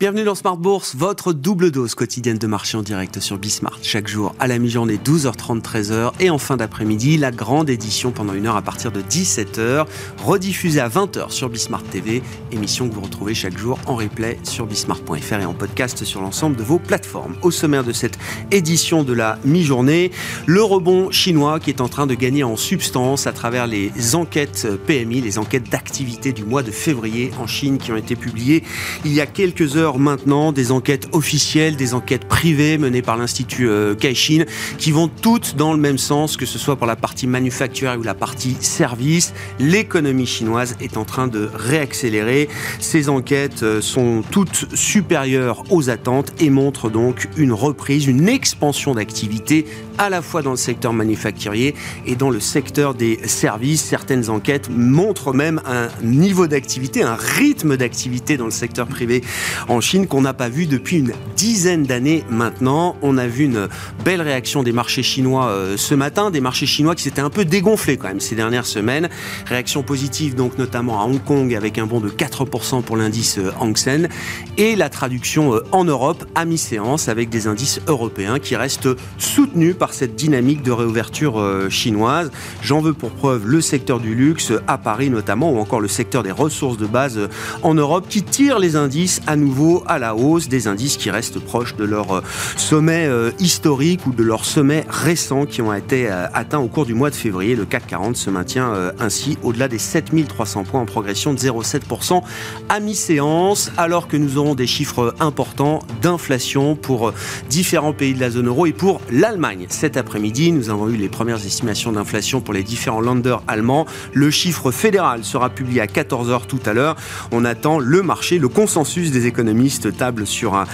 Bienvenue dans Smart Bourse, votre double dose quotidienne de marché en direct sur Bismart. Chaque jour à la mi-journée, 12h30, 13h. Et en fin d'après-midi, la grande édition pendant une heure à partir de 17h, rediffusée à 20h sur Bismart TV. Émission que vous retrouvez chaque jour en replay sur bismart.fr et en podcast sur l'ensemble de vos plateformes. Au sommaire de cette édition de la mi-journée, le rebond chinois qui est en train de gagner en substance à travers les enquêtes PMI, les enquêtes d'activité du mois de février en Chine qui ont été publiées il y a quelques heures maintenant des enquêtes officielles, des enquêtes privées menées par l'Institut euh, Caixin qui vont toutes dans le même sens, que ce soit pour la partie manufacturière ou la partie service. L'économie chinoise est en train de réaccélérer. Ces enquêtes euh, sont toutes supérieures aux attentes et montrent donc une reprise, une expansion d'activité à la fois dans le secteur manufacturier et dans le secteur des services. Certaines enquêtes montrent même un niveau d'activité, un rythme d'activité dans le secteur privé en Chine qu'on n'a pas vu depuis une dizaine d'années maintenant. On a vu une belle réaction des marchés chinois euh, ce matin, des marchés chinois qui s'étaient un peu dégonflés quand même ces dernières semaines. Réaction positive donc notamment à Hong Kong avec un bond de 4% pour l'indice euh, Hang Seng et la traduction euh, en Europe à mi-séance avec des indices européens qui restent soutenus par cette dynamique de réouverture chinoise. J'en veux pour preuve le secteur du luxe à Paris notamment, ou encore le secteur des ressources de base en Europe, qui tire les indices à nouveau à la hausse, des indices qui restent proches de leur euh, sommet historique ou de leur sommet récent qui ont été atteints au cours du mois de février. Le CAC 40 se maintient ainsi au-delà des 7300 points en progression de 0,7% à mi-séance, alors que nous aurons des chiffres importants d'inflation pour différents pays de la zone euro et pour l'Allemagne cet après-midi. Nous avons eu les premières estimations d'inflation pour les différents lenders allemands. Le chiffre fédéral sera publié à 14h tout à l'heure. On attend le marché, le consensus des économistes table sur un,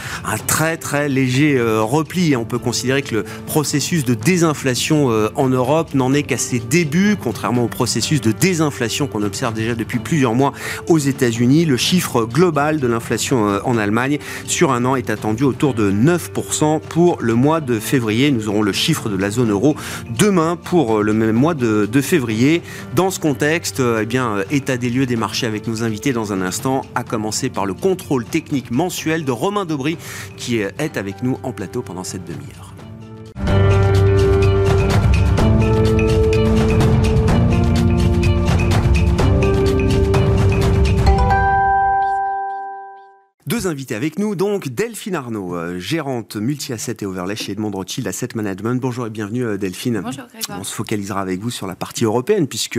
très très léger euh, repli. On peut considérer que le processus de désinflation euh, en Europe n'en est qu'à ses débuts, contrairement au processus de désinflation qu'on observe déjà depuis plusieurs mois aux États-Unis. Le chiffre global de l'inflation euh, en Allemagne sur un an est attendu autour de 9% pour le mois de février. Nous aurons le chiffre de la zone euro demain pour le même mois de, février. Dans ce contexte, eh bien, état des lieux des marchés avec nos invités dans un instant, à commencer par le contrôle technique mensuel de Romain Dobry qui est avec nous en plateau pendant cette demi-heure. Deux invités avec nous, donc Delphine Arnaud, euh, gérante multi-asset et overlay chez Edmond Rothschild Asset Management. Bonjour et bienvenue euh, Delphine. Bonjour On se focalisera avec vous sur la partie européenne puisque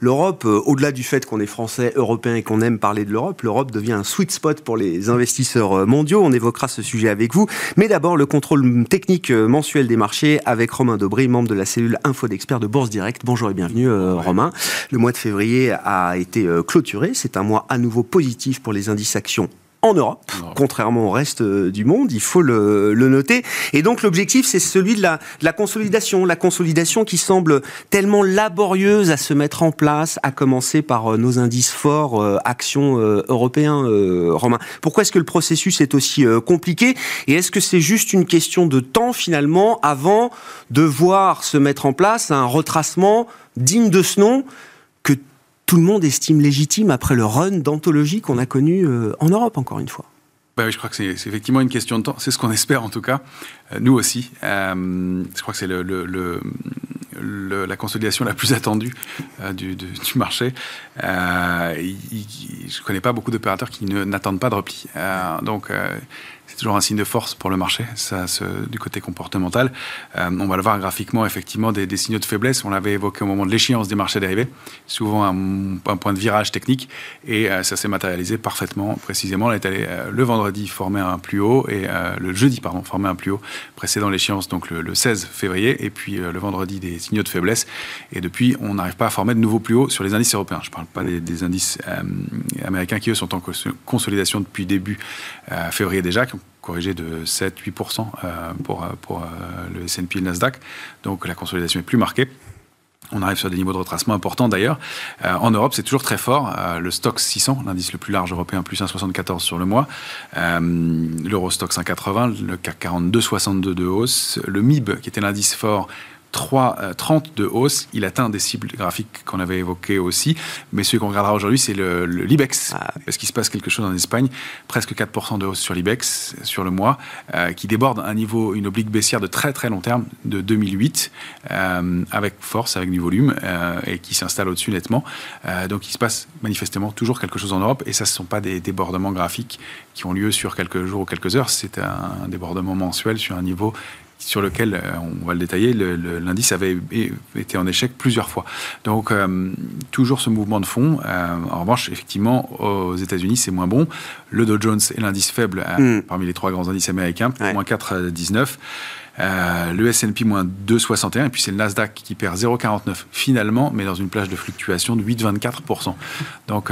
l'Europe, euh, au-delà du fait qu'on est français, européen et qu'on aime parler de l'Europe, l'Europe devient un sweet spot pour les investisseurs mondiaux. On évoquera ce sujet avec vous. Mais d'abord, le contrôle technique mensuel des marchés avec Romain Dobré, membre de la cellule Info d'experts de Bourse Direct. Bonjour et bienvenue Romain. Le mois de février a été clôturé. C'est un mois à nouveau positif pour les indices actions en Europe, contrairement au reste euh, du monde, il faut le, noter. Et donc l'objectif, c'est celui de la, la, consolidation, la consolidation qui semble tellement laborieuse à se mettre en place, à commencer par euh, nos indices forts, euh, actions européens, Romain. Pourquoi est-ce que le processus est aussi compliqué? Et est-ce que c'est juste une question de temps finalement avant de voir se mettre en place un retracement digne de ce nom? Tout le monde estime légitime après le run d'anthologie qu'on a connu euh, en Europe, encore une fois. Bah oui, je crois que c'est effectivement une question de temps. C'est ce qu'on espère en tout cas, euh, nous aussi. Euh, je crois que c'est la consolidation la plus attendue du, marché. je ne connais pas beaucoup d'opérateurs qui n'attendent pas de repli. donc, c'est toujours un signe de force pour le marché, ça, du côté comportemental. Euh, on va le voir graphiquement, effectivement, des, signaux de faiblesse. On l'avait évoqué au moment de l'échéance des marchés dérivés, souvent un, point de virage technique, et euh, ça s'est matérialisé parfaitement, précisément. On est allé euh, le vendredi former un plus haut, et le jeudi, pardon, former un plus haut, précédant l'échéance, donc le, 16 février, et puis le vendredi des signaux de faiblesse. Et depuis, on n'arrive pas à former de nouveaux plus hauts sur les indices européens. Je ne parle pas des, des indices américains qui, eux, sont en consolidation depuis début février déjà, corrigé de 7-8% euh, pour, pour euh, le S&P et le Nasdaq. Donc la consolidation est plus marquée. On arrive sur des niveaux de retracement importants d'ailleurs. Euh, en Europe, c'est toujours très fort. le Stock 600, l'indice le plus large européen, plus 1,74 sur le mois. L'Eurostock 180, le CAC 40, 2,62 de hausse. Le MIB, qui était l'indice fort, 3, 30 de hausse. Il atteint des cibles graphiques qu'on avait évoquées aussi. Mais celui qu'on regardera aujourd'hui, c'est le, l'IBEX. Ah Parce qu'il se passe quelque chose en Espagne. Presque 4% de hausse sur l'IBEX sur le mois, qui déborde un niveau, une oblique baissière de très très long terme de 2008, avec force, avec du volume, et qui s'installe au-dessus nettement. donc il se passe manifestement toujours quelque chose en Europe. Et ça, ce ne sont pas des débordements graphiques qui ont lieu sur quelques jours ou quelques heures. C'est un débordement mensuel sur un niveau sur lequel, euh, on va le détailler, l'indice avait été en échec plusieurs fois. Donc, euh, toujours ce mouvement de fond. Euh, en revanche, effectivement, aux États-Unis, c'est moins bon. Le Dow Jones est l'indice faible hmm. parmi les trois grands indices américains, moins 4,19. le S&P moins 2,61 et puis c'est le Nasdaq qui perd 0,49 finalement, mais dans une plage de fluctuation de 8,24%. Donc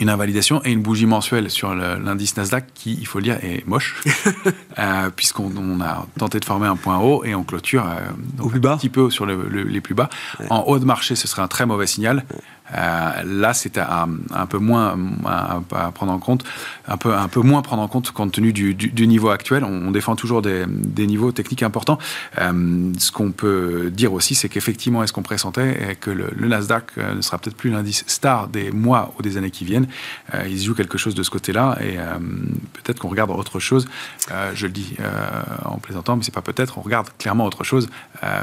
une invalidation et une bougie mensuelle sur l'indice Nasdaq qui, il faut le dire, est moche, euh, puisqu'on a tenté de former un point haut et on clôture euh, Au plus bas. un petit peu sur les plus bas. En haut de marché, ce serait un très mauvais signal. Euh, là, c'est un, peu moins à, prendre en compte, un peu, un peu moins prendre en compte compte tenu du, niveau actuel. On, défend toujours des, niveaux techniques importants. Euh, ce qu'on peut dire aussi, c'est qu'effectivement, est-ce qu'on pressentait que le, Nasdaq euh, ne sera peut-être plus l'indice star des mois ou des années qui viennent. il se joue quelque chose de ce côté-là et peut-être qu'on regarde autre chose. je le dis en plaisantant, mais c'est pas peut-être. On regarde clairement autre chose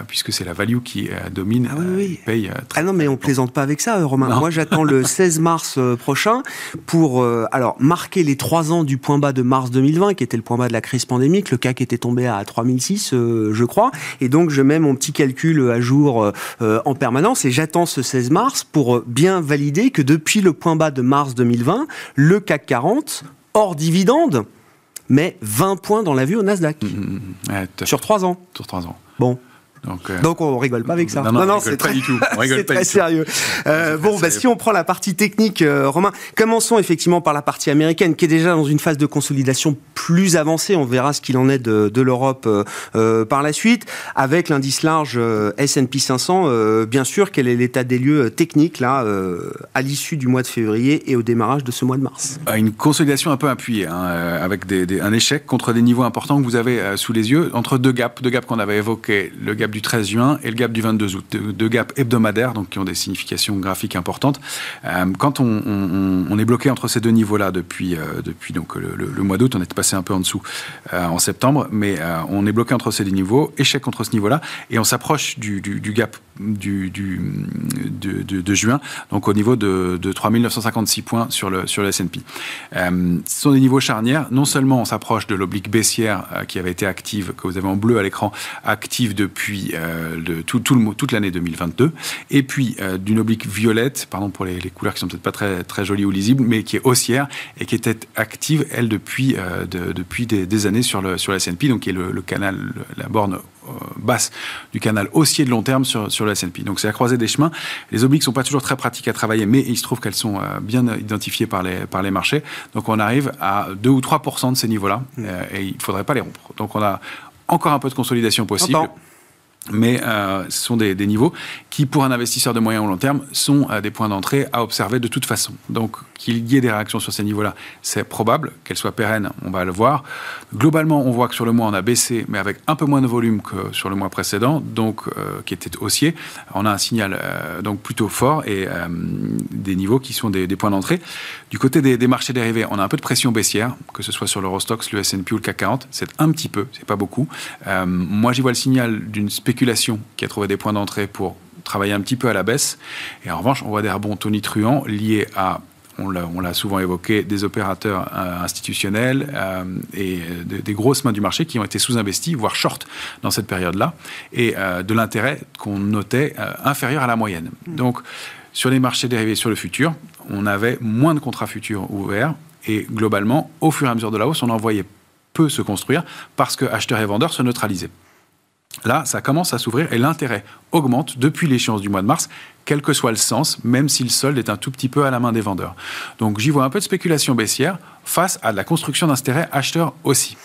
puisque c'est la value qui domine. Ah oui, Paye très ah non, mais on plaisante pas avec ça. Moi, j'attends le 16 mars euh, prochain pour euh, alors marquer les trois ans du point bas de mars 2020, qui était le point bas de la crise pandémique. Le CAC était tombé à 3006, euh, je crois. Et donc, je mets mon petit calcul à jour en permanence et j'attends ce 16 mars pour bien valider que depuis le point bas de mars 2020, le CAC 40, hors dividende, met 20 points dans la vue au Nasdaq. Mmh, mmh, mmh. sur trois ans. Sur trois ans. Bon. Donc, euh, Donc, on rigole pas avec ça. Non, non, non, c'est très, du tout. c'est très sérieux. Euh, bon, bah, si on prend la partie technique, euh, Romain, commençons effectivement par la partie américaine, qui est déjà dans une phase de consolidation plus avancée. On verra ce qu'il en est de, de l'Europe euh, par la suite, avec l'indice large S&P 500. bien sûr, quel est l'état des lieux techniques là à l'issue du mois de février et au démarrage de ce mois de mars Une consolidation un peu appuyée, hein, avec des, un échec contre des niveaux importants que vous avez sous les yeux, entre deux gaps, deux gaps qu'on avait évoqués, le gap du 13 juin et le gap du 22 août. Deux, gaps hebdomadaires, donc qui ont des significations graphiques importantes. Euh, quand on, est bloqué entre ces deux niveaux-là depuis, euh, depuis donc le, mois d'août, on est passé un peu en dessous euh, en septembre, mais on est bloqué entre ces deux niveaux, échec contre ce niveau-là, et on s'approche du, gap du, de, juin, donc au niveau de, de 3956 points sur le, sur le S&P. ce sont des niveaux charnières. Non seulement on s'approche de l'oblique baissière qui avait été active, que vous avez en bleu à l'écran, active depuis euh, de tout, le, toute l'année 2022, et puis euh, d'une oblique violette, pardon pour les, couleurs qui sont peut-être pas très, très jolies ou lisibles, mais qui est haussière et qui était active, elle, depuis, euh, depuis des, années sur le, sur la S&P, donc qui est le, canal, la borne basse du canal haussier de long terme sur, sur le S&P. Donc c'est à croiser des chemins. Les obliques sont pas toujours très pratiques à travailler, mais il se trouve qu'elles sont bien identifiées par les, par les marchés. Donc on arrive à 2 ou 3 de ces niveaux-là, mmh. et il faudrait pas les rompre. Donc on a encore un peu de consolidation possible mais euh, ce sont des, niveaux qui, pour un investisseur de moyen ou long terme, sont euh, des points d'entrée à observer de toute façon. Donc, qu'il y ait des réactions sur ces niveaux-là, c'est probable. Qu'elles soient pérennes, on va le voir. Globalement, on voit que sur le mois, on a baissé, mais avec un peu moins de volume que sur le mois précédent, donc euh, qui était haussier. On a un signal donc plutôt fort et des niveaux qui sont des, points d'entrée. Du côté des, marchés dérivés, on a un peu de pression baissière, que ce soit sur l'Eurostox, le S&P ou le CAC 40. C'est un petit peu, c'est pas beaucoup. moi, j'y vois le signal d'une spéculation qui a trouvé des points d'entrée pour travailler un petit peu à la baisse. Et en revanche, on voit des rebonds tonitruants liés à on l'a souvent évoqué, des opérateurs euh, institutionnels euh, et des grosses mains du marché qui ont été sous-investis, voire short dans cette période-là, et euh, de l'intérêt qu'on notait inférieur à la moyenne. Donc, sur les marchés dérivés sur le futur, on avait moins de contrats futurs ouverts, et globalement, au fur et à mesure de la hausse, on en voyait peu se construire parce que acheteurs et vendeurs se neutralisaient. Là, ça commence à s'ouvrir et l'intérêt augmente depuis l'échéance du mois de mars, quel que soit le sens, même si le solde est un tout petit peu à la main des vendeurs. Donc j'y vois un peu de spéculation baissière face à la construction d'intérêt acheteur aussi.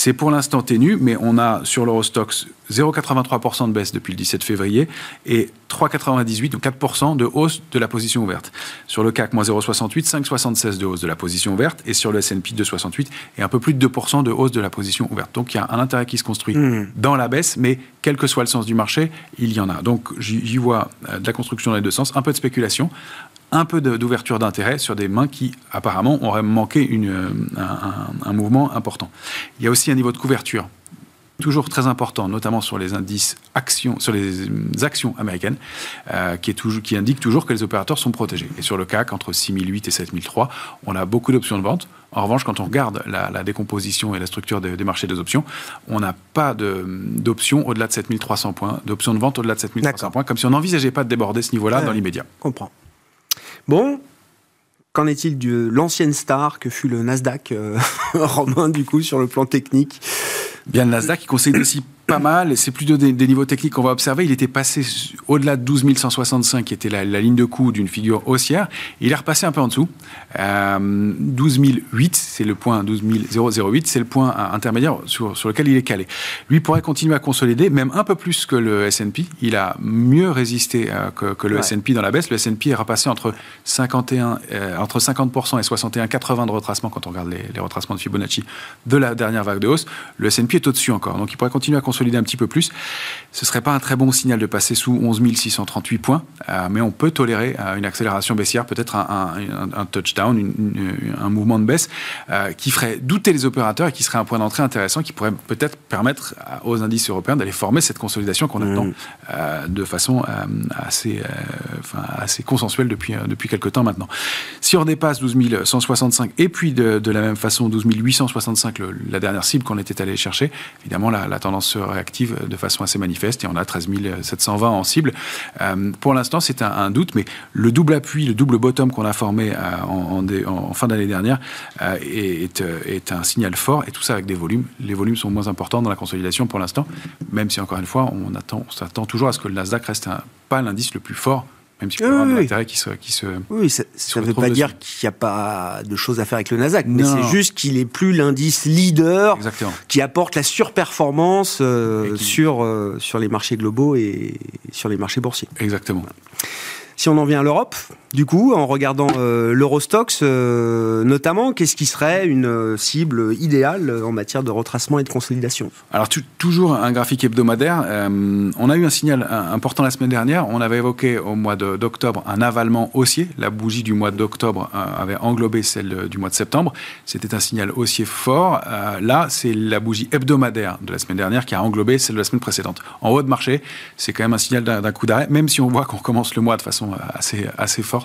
C'est pour l'instant ténu, mais on a sur l'Eurostox 0,83% de baisse depuis le 17 février et 3,98, donc 4% de hausse de la position ouverte. Sur le CAC, moins 0,68, 5,76 de hausse de la position ouverte et sur le S&P 2,68 et un peu plus de 2% de hausse de la position ouverte. Donc il y a un intérêt qui se construit mmh. dans la baisse, mais quel que soit le sens du marché, il y en a. Donc j'y vois euh, de la construction dans les deux sens, un peu de spéculation, un peu d'ouverture d'intérêt sur des mains qui, apparemment, auraient manqué une, euh, un, mouvement important. Il y a aussi un niveau de couverture toujours très important, notamment sur les indices actions, sur les actions américaines, euh, qui, est toujours, qui indique toujours que les opérateurs sont protégés. Et sur le CAC, entre 6008 et 7003, on a beaucoup d'options de vente. En revanche, quand on regarde la, décomposition et la structure des, marchés des options, on n'a pas d'options au-delà de 7300 points, d'options de vente au-delà de 7300 points, comme si on n'envisageait pas de déborder ce niveau-là dans l'immédiat. Comprends. Bon, Qu'en est-il de l'ancienne star que fut le Nasdaq, euh, Romain, du coup, sur le plan technique? Bien, le Nasdaq, il conseille aussi pas mal. C'est plutôt des, niveaux techniques qu'on va observer. Il était passé au-delà de 12 165, qui était la, ligne de coup d'une figure haussière. Il est repassé un peu en dessous. Euh, 12 008, c'est le point 12 008, c'est le point intermédiaire sur, sur, lequel il est calé. Lui pourrait continuer à consolider, même un peu plus que le S&P. Il a mieux résisté euh, que, le S&P dans la baisse. Le S&P est repassé entre 51, euh, entre 50% et 61,80 de retracement quand on regarde les, les retracements de Fibonacci de la dernière vague de hausse. Le S&P est au-dessus encore, donc il pourrait continuer à consolider consolider un petit peu plus. Ce serait pas un très bon signal de passer sous 11 638 points, euh, mais on peut tolérer euh, une accélération baissière, peut-être un, touchdown, un mouvement de baisse euh, qui ferait douter les opérateurs et qui serait un point d'entrée intéressant qui pourrait peut-être permettre aux indices européens d'aller former cette consolidation qu'on attend mmh. de façon assez, assez consensuelle depuis, depuis quelques temps maintenant. Si on dépasse 12 165 et puis de, la même façon 12 865, la dernière cible qu'on était allé chercher, évidemment la, la tendance sera réactive de façon assez manifeste et on a 13 720 en cible. Euh, pour l'instant, c'est un, doute, mais le double appui, le double bottom qu'on a formé euh, en, fin d'année dernière euh, est, un signal fort et tout ça avec des volumes. Les volumes sont moins importants dans la consolidation pour l'instant, même si encore une fois, on, attend, on s'attend toujours à ce que le Nasdaq reste pas l'indice le plus fort même si oui, intérêt qui se, qui se. Oui, ça ne veut pas dire qu'il n'y a pas de choses à faire avec le Nasdaq, mais c'est juste qu'il est plus l'indice leader qui apporte la surperformance euh, sur, euh, sur les marchés globaux et sur les marchés boursiers. Exactement. Si on en vient à l'Europe, du coup, en regardant euh, l'Eurostox, euh, notamment, qu'est-ce qui serait une euh, cible idéale en matière de retracement et de consolidation? Alors, toujours un graphique hebdomadaire. on a eu un signal important la semaine dernière. On avait évoqué au mois d'octobre un avalement haussier. La bougie du mois d'octobre avait englobé celle du mois de septembre. C'était un signal haussier fort. là, c'est la bougie hebdomadaire de la semaine dernière qui a englobé celle de la semaine précédente. En haut de marché, c'est quand même un signal d'un coup d'arrêt, même si on voit qu'on commence le mois de façon assez, assez forte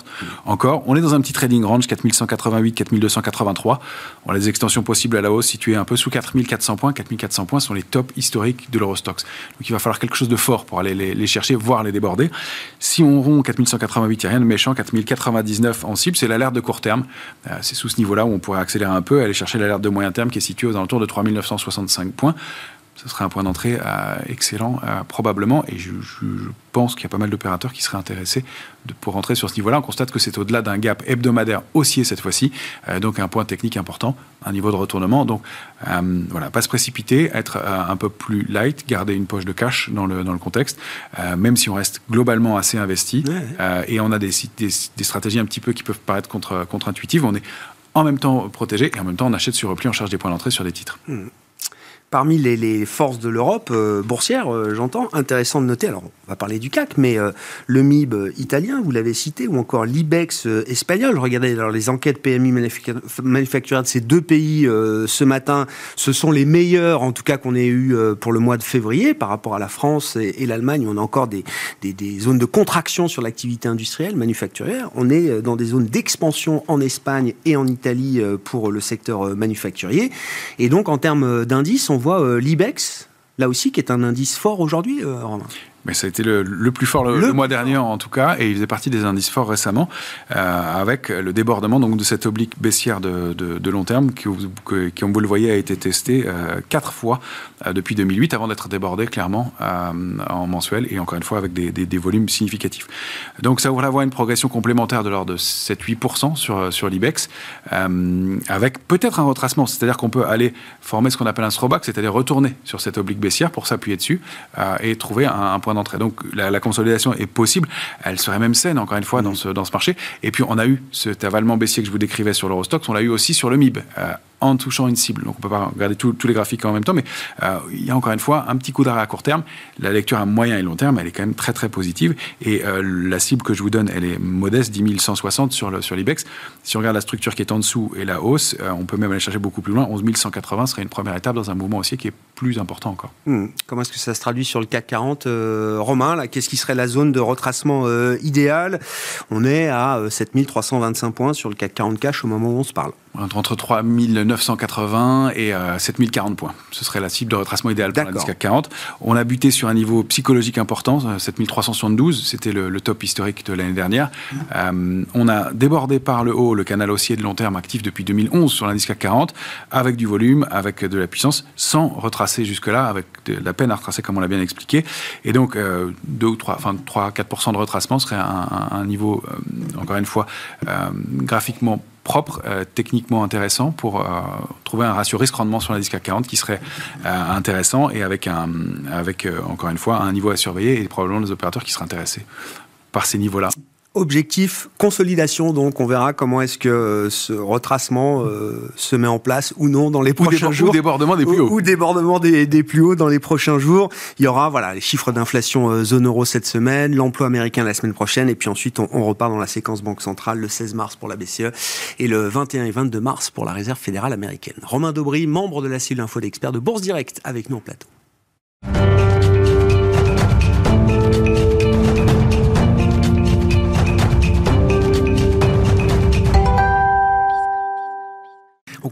encore. On est dans un petit trading range, 4188, 4283. On a des extensions possibles à la hausse situées un peu sous 4400 points. 4400 points sont les tops historiques de l'Eurostox. Donc il va falloir quelque chose de fort pour aller les, chercher, voire les déborder. Si on rompt 4188, il n'y a rien de méchant. 4099 en cible, c'est l'alerte de court terme. Euh, c'est sous ce niveau-là où on pourrait accélérer un peu, aller chercher l'alerte de moyen terme qui est située aux alentours de 3965 points ce serait un point d'entrée euh, excellent, euh, probablement. Et je, pense qu'il y a pas mal d'opérateurs qui seraient intéressés pour rentrer sur ce niveau-là. On constate que c'est au-delà d'un gap hebdomadaire haussier cette fois-ci, euh, donc un point technique important, un niveau de retournement. Donc voilà, pas se précipiter, être un peu plus light, garder une poche de cash dans le, dans le contexte, même si on reste globalement assez investi. et on a des, des, des, stratégies un petit peu qui peuvent paraître contre, contre-intuitives. On est en même temps protégé et en même temps on achète sur repli, on charge des points d'entrée sur des titres. Hmm parmi les, forces de l'Europe euh, boursière, euh, j'entends, intéressant de noter, alors on va parler du CAC, mais euh, le MIB italien, vous l'avez cité, ou encore l'IBEX espagnol. Regardez alors, les enquêtes PMI manufacturières de ces deux pays ce matin, ce sont les meilleurs, en tout cas qu'on ait eu pour le mois de février, par rapport à la France et, l'Allemagne, on a encore des, des zones de contraction sur l'activité industrielle, manufacturière. On est dans des zones d'expansion en Espagne et en Italie pour le secteur manufacturier. Et donc, en termes d'indices, on voit euh, l'IBEX, là aussi, qui est un indice fort aujourd'hui, euh, Romain? Mais ça a été le, plus fort le, mois dernier en tout cas, et il faisait partie des indices forts récemment, euh, avec le débordement donc, de cette oblique baissière de, de, long terme qui, qui, comme vous le voyez, a été testé euh, quatre fois euh, depuis 2008 avant d'être débordé clairement en mensuel et encore une fois avec des, des, volumes significatifs. Donc ça ouvre la voie à une progression complémentaire de l'ordre de 7-8% sur, sur l'IBEX, avec peut-être un retracement, c'est-à-dire qu'on peut aller former ce qu'on appelle un throwback, c'est-à-dire retourner sur cette oblique baissière pour s'appuyer dessus et trouver un, un point d'entrée. Donc la, consolidation est possible. Elle serait même saine, encore une fois, dans, ce, dans ce marché. Et puis on a eu cet avalement baissier que je vous décrivais sur l'Eurostox, on l'a eu aussi sur le MIB. Euh, en touchant une cible. Donc on ne peut pas regarder tous les graphiques en même temps, mais euh, il y a encore une fois un petit coup d'arrêt à court terme. La lecture à moyen et long terme, elle est quand même très très positive. Et euh, la cible que je vous donne, elle est modeste, 10 160 sur, l'IBEX. Si on regarde la structure qui est en dessous et la hausse, on peut même aller chercher beaucoup plus loin. 11 180 serait une première étape dans un mouvement aussi qui est plus important encore. Hmm. Comment est-ce que ça se traduit sur le CAC 40 Romain, qu'est-ce qui serait la zone de retracement idéale? On est à 7325 points sur le CAC 40 cash au moment où on se parle entre 3980 et 7040 euh, points. Ce serait la cible de retracement idéal pour l'indice CAC 40. On a buté sur un niveau psychologique important, 7372, euh, c'était le, top historique de l'année dernière. Euh, on a débordé par le haut le canal haussier de long terme actif depuis 2011 sur l'indice CAC 40, avec du volume, avec de la puissance, sans retracer jusque-là, avec de la peine à retracer comme on l'a bien expliqué. Et donc, 2 ou 3, enfin 3-4% de retracement serait un, un niveau, encore une fois, graphiquement propre, euh, techniquement intéressant pour euh, trouver un ratio risque-rendement sur l'indice CAC 40 qui serait euh, intéressant et avec, un, avec encore une fois, un niveau à surveiller et probablement des opérateurs qui seraient intéressés par ces niveaux-là. Objectif consolidation, donc on verra comment est-ce que euh, ce retracement euh, se met en place ou non dans les prochains jours. Ou débordement des plus hauts. Ou, débordement des, plus hauts dans les prochains jours. Il y aura voilà les chiffres d'inflation euh, zone euro cette semaine, l'emploi américain la semaine prochaine, et puis ensuite on, on, repart dans la séquence Banque centrale le 16 mars pour la BCE et le 21 et 22 mars pour la Réserve fédérale américaine. Romain Daubry, membre de la cellule info d'experts de Bourse Direct, avec nous en plateau.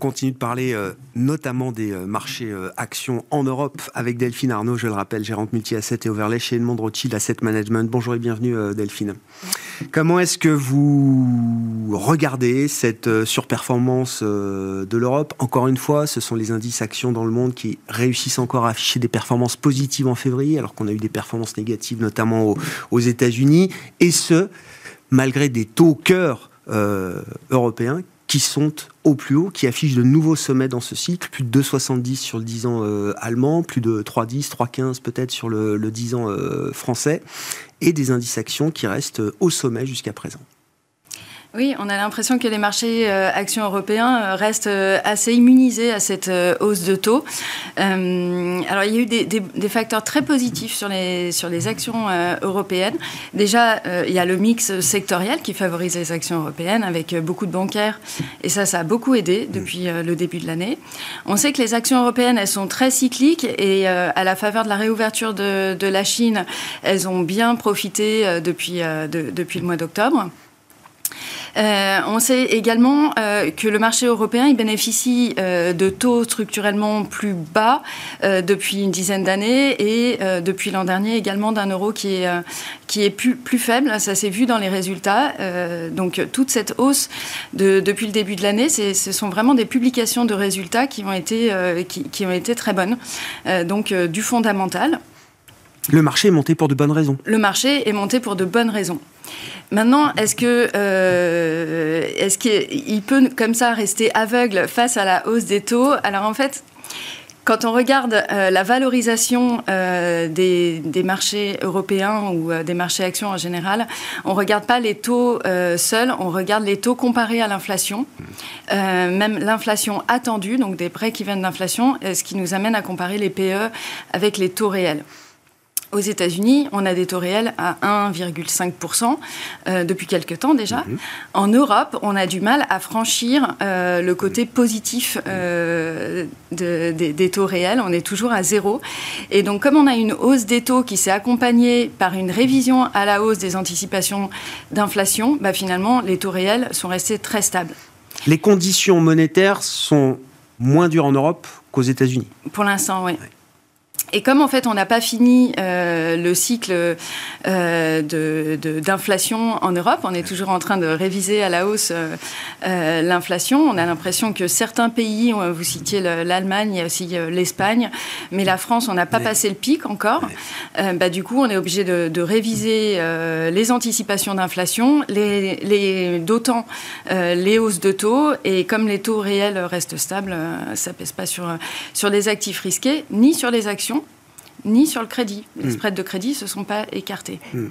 Continue de parler euh, notamment des euh, marchés euh, actions en Europe avec Delphine Arnaud, je le rappelle, gérante multi-asset et overlay chez Edmond Rothschild Asset Management. Bonjour et bienvenue Delphine. Comment est-ce que vous regardez cette surperformance de l'Europe? Encore une fois, ce sont les indices actions dans le monde qui réussissent encore à afficher des performances positives en février, alors qu'on a eu des performances négatives notamment aux États-Unis, et ce, malgré des taux cœur européens qui sont au plus haut, qui affichent de nouveaux sommets dans ce cycle, plus de 2,70 sur le 10 ans euh, allemand, plus de 3,10, 3,15 peut-être sur le, le 10 ans euh, français, et des indices actions qui restent au sommet jusqu'à présent. Oui, on a l'impression que les marchés euh, actions européens euh, restent euh, assez immunisés à cette hausse de taux. alors, il y a eu des, facteurs très positifs sur les, sur les actions européennes. Déjà, il y a le mix sectoriel qui favorise les actions européennes avec beaucoup de bancaires. Et ça, ça a beaucoup aidé depuis le début de l'année. On sait que les actions européennes, elles sont très cycliques et à la faveur de la réouverture de, de la Chine, elles ont bien profité depuis, depuis le mois d'octobre. Euh, on sait également euh, que le marché européen bénéficie euh, de taux structurellement plus bas depuis une dizaine d'années et depuis l'an dernier également d'un euro qui est, plus, faible. Ça s'est vu dans les résultats. donc toute cette hausse de, depuis le début de l'année, ce sont vraiment des publications de résultats qui ont été très bonnes. donc du fondamental. Le marché est monté pour de bonnes raisons. Le marché est monté pour de bonnes raisons. Maintenant, est-ce que euh, est-ce qu'il peut comme ça rester aveugle face à la hausse des taux? Alors en fait, quand on regarde euh, la valorisation euh, des, des, marchés européens ou des marchés actions en général, on ne regarde pas les taux seuls, on regarde les taux comparés à l'inflation, même l'inflation attendue, donc des prêts qui viennent d'inflation, ce qui nous amène à comparer les PE avec les taux réels. Aux États-Unis, on a des taux réels à 1,5% euh, depuis quelques temps déjà. Mhm. En Europe, on a du mal à franchir euh, le côté positif euh, des taux réels. On est toujours à zéro. Et donc, comme on a une hausse des taux qui s'est accompagnée par une révision à la hausse des anticipations d'inflation, bah, finalement, les taux réels sont restés très stables. Les conditions monétaires sont moins dures en Europe qu'aux États-Unis. Pour l'instant, oui. Et comme en fait on n'a pas fini euh, le cycle euh, d'inflation en Europe, on est toujours en train de réviser à la hausse euh, euh l'inflation. On a l'impression que certains pays, vous citiez l'Allemagne, il y a aussi euh, l'Espagne, mais la France, on n'a pas passé le pic encore. Euh, bah, du coup, on est obligé de, de réviser les anticipations d'inflation, les, les, d'autant les hausses de taux. Et comme les taux réels restent stables, ça pèse pas sur, sur les actifs risqués ni sur les actions ni sur le crédit. Les hmm. spreads de crédit ne se sont pas écartés. Hmm.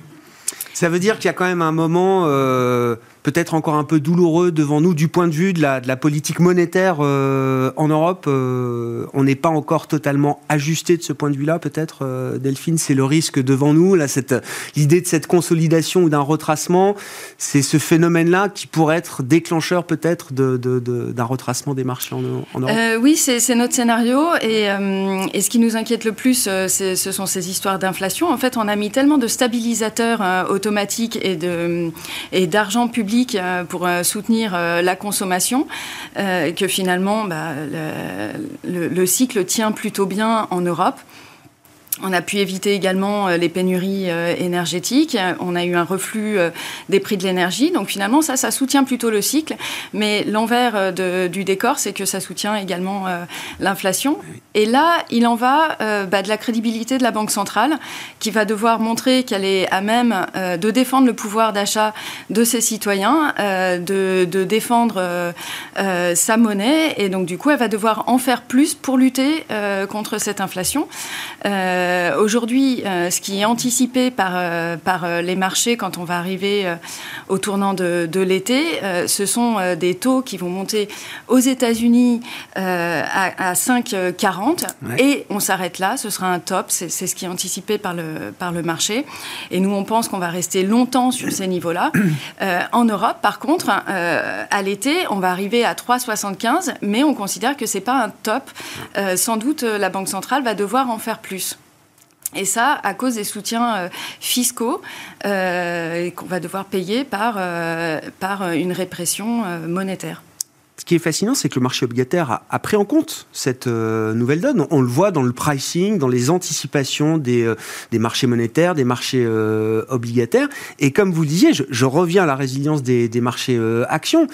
Ça veut dire qu'il y a quand même un moment euh, peut-être encore un peu douloureux devant nous du point de vue de la, politique monétaire euh, en Europe. Euh, on n'est pas encore totalement ajusté de ce point de vue-là, peut-être, euh, Delphine? C'est le risque devant nous. Là, cette l'idée de cette consolidation ou d'un retracement, c'est ce phénomène-là qui pourrait être déclencheur peut-être d'un retracement des marchés en, en Europe? oui, c'est notre scénario. Et, et, ce qui nous inquiète le plus, ce sont ces histoires d'inflation. En fait, on a mis tellement de stabilisateurs automatiques et de et d'argent public euh, pour euh, soutenir euh, la consommation, que finalement bah, le, cycle tient plutôt bien en Europe. On a pu éviter également euh, les pénuries euh, énergétiques. On a eu un reflux euh, des prix de l'énergie. Donc finalement, ça, ça soutient plutôt le cycle. Mais l'envers du décor, c'est que ça soutient également l'inflation. Et là, il en va bah, de la crédibilité de la Banque centrale, qui va devoir montrer qu'elle est à même de défendre le pouvoir d'achat de ses citoyens, de, défendre sa monnaie. Et donc, du coup, elle va devoir en faire plus pour lutter contre cette inflation. Aujourd'hui, euh, ce qui est anticipé par, euh, par les marchés quand on va arriver au tournant de, l'été, ce sont des taux qui vont monter aux États-Unis à, 5,40 et on s'arrête là, ce sera un top, c'est ce qui est anticipé par le, par le marché. Et nous, on pense qu'on va rester longtemps sur ces niveaux-là. en Europe, par contre, à l'été, on va arriver à 3,75, mais on considère que c'est pas un top. sans doute, la Banque centrale va devoir en faire plus. Et ça, à cause des soutiens euh, fiscaux euh, qu'on va devoir payer par, euh, par une répression monétaire. Ce qui est fascinant, c'est que le marché obligataire a, pris en compte cette nouvelle donne. On, le voit dans le pricing, dans les anticipations des, des marchés monétaires, des marchés obligataires. Et comme vous le disiez, je, reviens à la résilience des, des marchés actions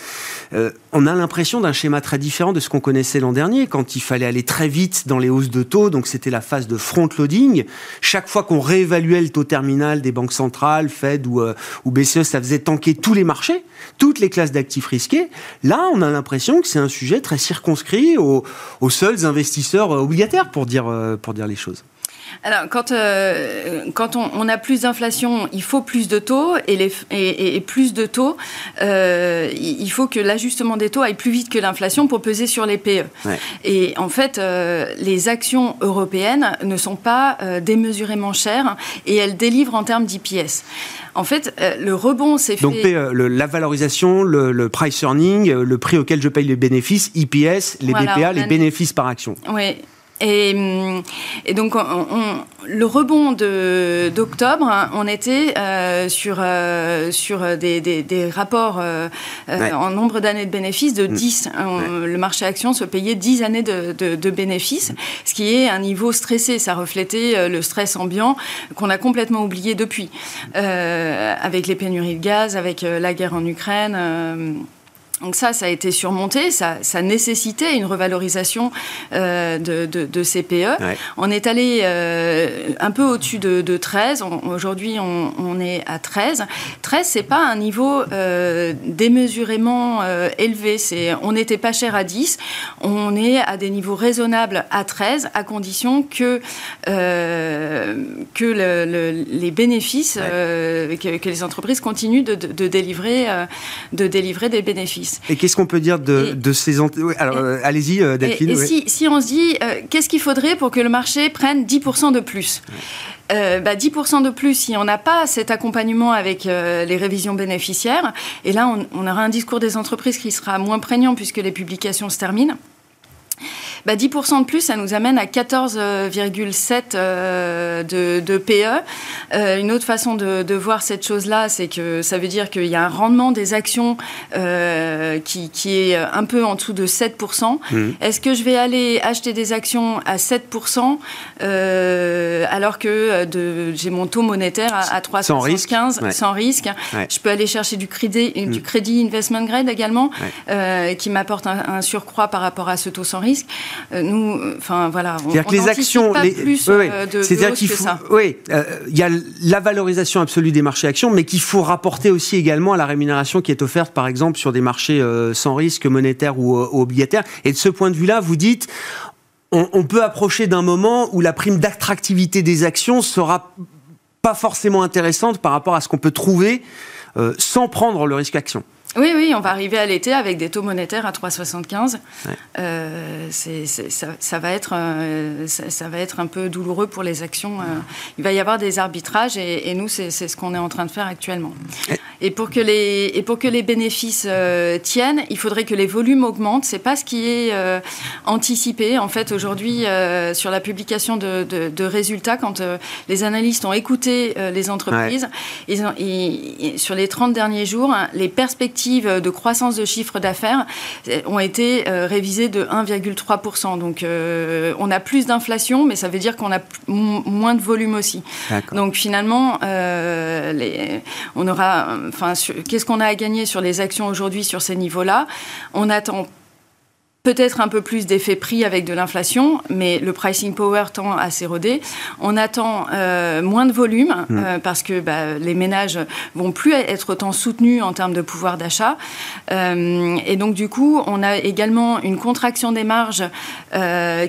on a l'impression d'un schéma très différent de ce qu'on connaissait l'an dernier, quand il fallait aller très vite dans les hausses de taux, donc c'était la phase de front-loading. Chaque fois qu'on réévaluait le taux terminal des banques centrales, Fed ou, euh, ou BCE, ça faisait tanker tous les marchés, toutes les classes d'actifs risqués. Là, on a l'impression que c'est un sujet très circonscrit aux, seuls investisseurs obligataires, pour dire, euh, pour dire les choses. Alors, quand, euh, quand on, a plus d'inflation, il faut plus de taux, et, les, et, plus de taux, euh, il faut que l'ajustement des taux aille plus vite que l'inflation pour peser sur les PE. Et en fait, euh, les actions européennes ne sont pas démesurément chères, et elles délivrent en termes d'IPS. En fait, le rebond s'est fait. Donc, la valorisation, le, price earning, le prix auquel je paye les bénéfices, IPS, les BPA, les bénéfices par action. Oui. Et, et, donc, le rebond d'octobre, hein, on était euh, sur, euh, sur des, des, rapports euh, en nombre d'années de bénéfices de 10. Mm. Le marché action se payait 10 années de, de, bénéfices, ce qui est un niveau stressé. Ça reflétait le stress ambiant qu'on a complètement oublié depuis, avec les pénuries de gaz, avec la guerre en Ukraine. Donc ça, ça a été surmonté, ça, ça nécessitait une revalorisation euh, de, de, de, ces PE. On est allé euh, un peu au-dessus de, de 13, aujourd'hui on, on, est à 13. 13, c'est pas un niveau euh, démesurément élevé, c'est, on n'était pas cher à 10, on est à des niveaux raisonnables à 13, à condition que, que le, le, les bénéfices, que, que, les entreprises continuent de délivrer, de délivrer des bénéfices. Et qu'est-ce qu'on peut dire de, ces... alors, euh, allez-y, euh, Delphine. Et, si, on se dit, euh, qu'est-ce qu'il faudrait pour que le marché prenne 10% de plus? 10% bah, de plus, si on n'a pas cet accompagnement avec les révisions bénéficiaires, et là on, aura un discours des entreprises qui sera moins prégnant puisque les publications se terminent. Bah, 10% de plus, ça nous amène à 14,7 de, de, PE. une autre façon de, de voir cette chose-là, c'est que ça veut dire qu'il y a un rendement des actions qui, qui, est un peu en dessous de 7%. Mmh. Est-ce que je vais aller acheter des actions à 7% alors que j'ai mon taux monétaire à, à 315 sans risque, sans risque. Je peux aller chercher du crédit, du mmh. crédit investment grade également, qui m'apporte un, surcroît par rapport à ce taux sans risque. Euh, nous, enfin voilà, on, que les actions, pas plus oui, euh, de, qu'il faut, oui, euh, il y a la valorisation absolue des marchés actions, mais qu'il faut rapporter aussi également à la rémunération qui est offerte, par exemple, sur des marchés sans risque monétaire ou, obligataire. Et de ce point de vue-là, vous dites, on, on peut approcher d'un moment où la prime d'attractivité des actions sera pas forcément intéressante par rapport à ce qu'on peut trouver sans prendre le risque action. Oui, oui, on va arriver à l'été avec des taux monétaires à 3,75. Euh, ça, va être, euh, ça, va être un peu douloureux pour les actions. Euh. il va y avoir des arbitrages et, nous, c'est ce qu'on est en train de faire actuellement. Et pour que les, et pour que les bénéfices tiennent, il faudrait que les volumes augmentent. C'est pas ce qui est anticipé. En fait, aujourd'hui, sur la publication de, résultats, quand les analystes ont écouté les entreprises, ils ont, sur les 30 derniers jours, hein, les perspectives de croissance de chiffre d'affaires euh, ont été euh, révisées de 1,3%. Donc euh, on a plus d'inflation, mais ça veut dire qu'on a moins de volume aussi. Donc finalement, les, on aura, enfin, qu'est-ce qu'on a à gagner sur les actions aujourd'hui sur ces niveaux-là? On attend peut-être un peu plus d'effet prix avec de l'inflation, mais le pricing power tend à s'éroder. On attend euh, moins de volume mmh. euh, parce que bah, les ménages vont plus être autant soutenus en termes de pouvoir d'achat. Euh, et donc du coup, on a également une contraction des marges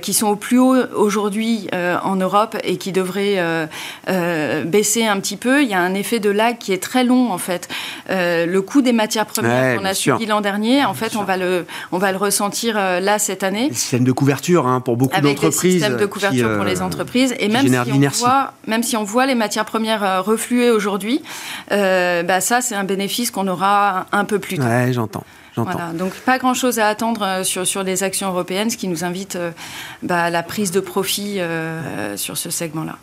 qui sont au plus haut aujourd'hui en Europe et qui devraient baisser un petit peu. Il y a un effet de lag qui est très long en fait. le coût des matières premières qu'on a subi l'an dernier, en fait, on va le on va le ressentir euh, là cette année. Système de couverture hein, pour beaucoup d'entreprises. Système de couverture pour les euh, entreprises. Et même si, on voit, même si on voit les matières premières euh, refluer aujourd'hui, bah ça c'est un bénéfice qu'on aura un peu plus tard. Ouais, j'entends. Voilà, donc pas grand-chose à attendre sur, sur les actions européennes, ce qui nous invite bah, à la prise de profit sur ce segment-là.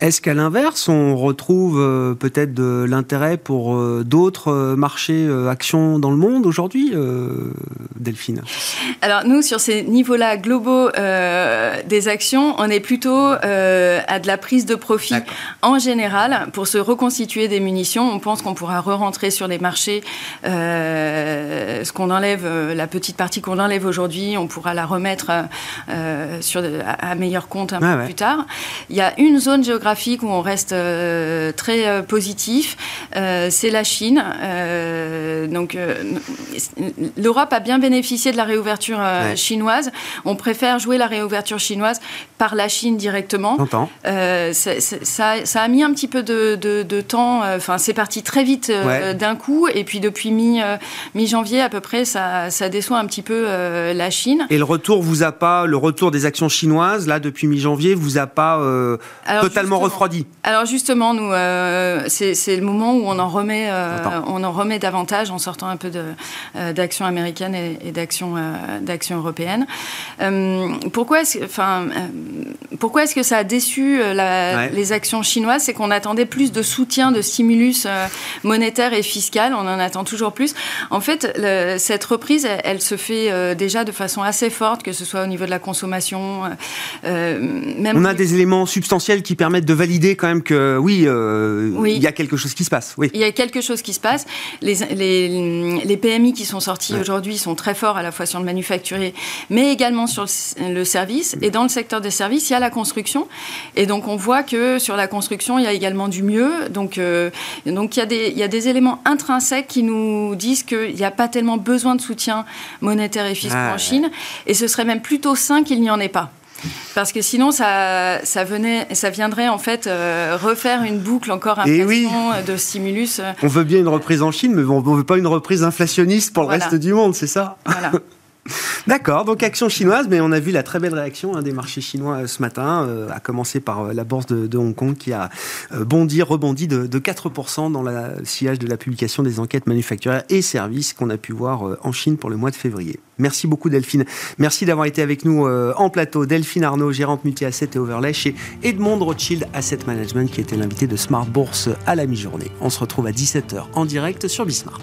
Est-ce qu'à l'inverse, on retrouve euh, peut-être de l'intérêt pour euh, d'autres euh, marchés actions dans le monde aujourd'hui, Delphine Alors nous, sur ces niveaux-là globaux des actions, on est plutôt à de la prise de profit en général. Pour se reconstituer des munitions, on pense qu'on pourra re-rentrer sur les marchés. ce qu'on enlève, la petite partie qu'on enlève aujourd'hui, on pourra la remettre sur, à, meilleur compte un peu plus tard. Il y a une zone géographique où on reste euh, très euh, positif, euh, c'est la Chine. donc l'Europe a bien bénéficié de la réouverture chinoise. On préfère jouer la réouverture chinoise par la Chine directement. Ça, ça, a mis un petit peu de, temps. Enfin, c'est parti très vite d'un coup. Et puis depuis mi, mi-janvier à peu près, ça, ça déçoit un petit peu la Chine. Et le retour vous a pas, le retour des actions chinoises là depuis mi-janvier vous a pas totalement refroidi? Alors justement, nous, euh, c'est le moment où on en remet, euh, on en remet davantage en sortant un peu euh, d'actions américaines et, d'actions d'actions européennes. pourquoi est-ce, enfin, pourquoi est-ce que ça a déçu les actions chinoises? C'est qu'on attendait plus de soutien, de stimulus monétaire et fiscal. On en attend toujours plus. En fait, cette reprise, elle, se fait déjà de façon assez forte, que ce soit au niveau de la consommation. même on a des éléments substantiels qui permettent de valider quand même que oui, euh, il y a quelque chose qui se passe. Oui. Il y a quelque chose qui se passe. Les, les, les PMI qui sont sortis aujourd'hui sont très forts à la fois sur le manufacturier, mais également sur le, service. Et dans le secteur des services, il y a la construction. Et donc on voit que sur la construction, il y a également du mieux. Donc, euh, donc il, y a des, il y a des éléments intrinsèques qui nous disent qu'il n'y a pas tellement besoin de soutien monétaire et fiscal en Chine. Et ce serait même plutôt sain qu'il n'y en ait pas. Parce que sinon, ça, ça, venait, ça viendrait en fait euh, refaire une boucle encore un oui. de stimulus. On veut bien une reprise en Chine, mais on ne veut pas une reprise inflationniste pour le reste du monde, c'est ça? Voilà. D'accord, donc action chinoise, mais on a vu la très belle réaction hein, des marchés chinois euh, ce matin, euh, à commencer par euh, la bourse de, Hong Kong qui a bondi, rebondi de, 4% dans le sillage de la publication des enquêtes manufacturières et services qu'on a pu voir en Chine pour le mois de février. Merci beaucoup Delphine. Merci d'avoir été avec nous en plateau. Delphine Arnaud, gérante multi-asset et overlay chez Edmond Rothschild Asset Management qui était l'invité de Smart Bourse à la mi-journée. On se retrouve à 17h en direct sur Bismart.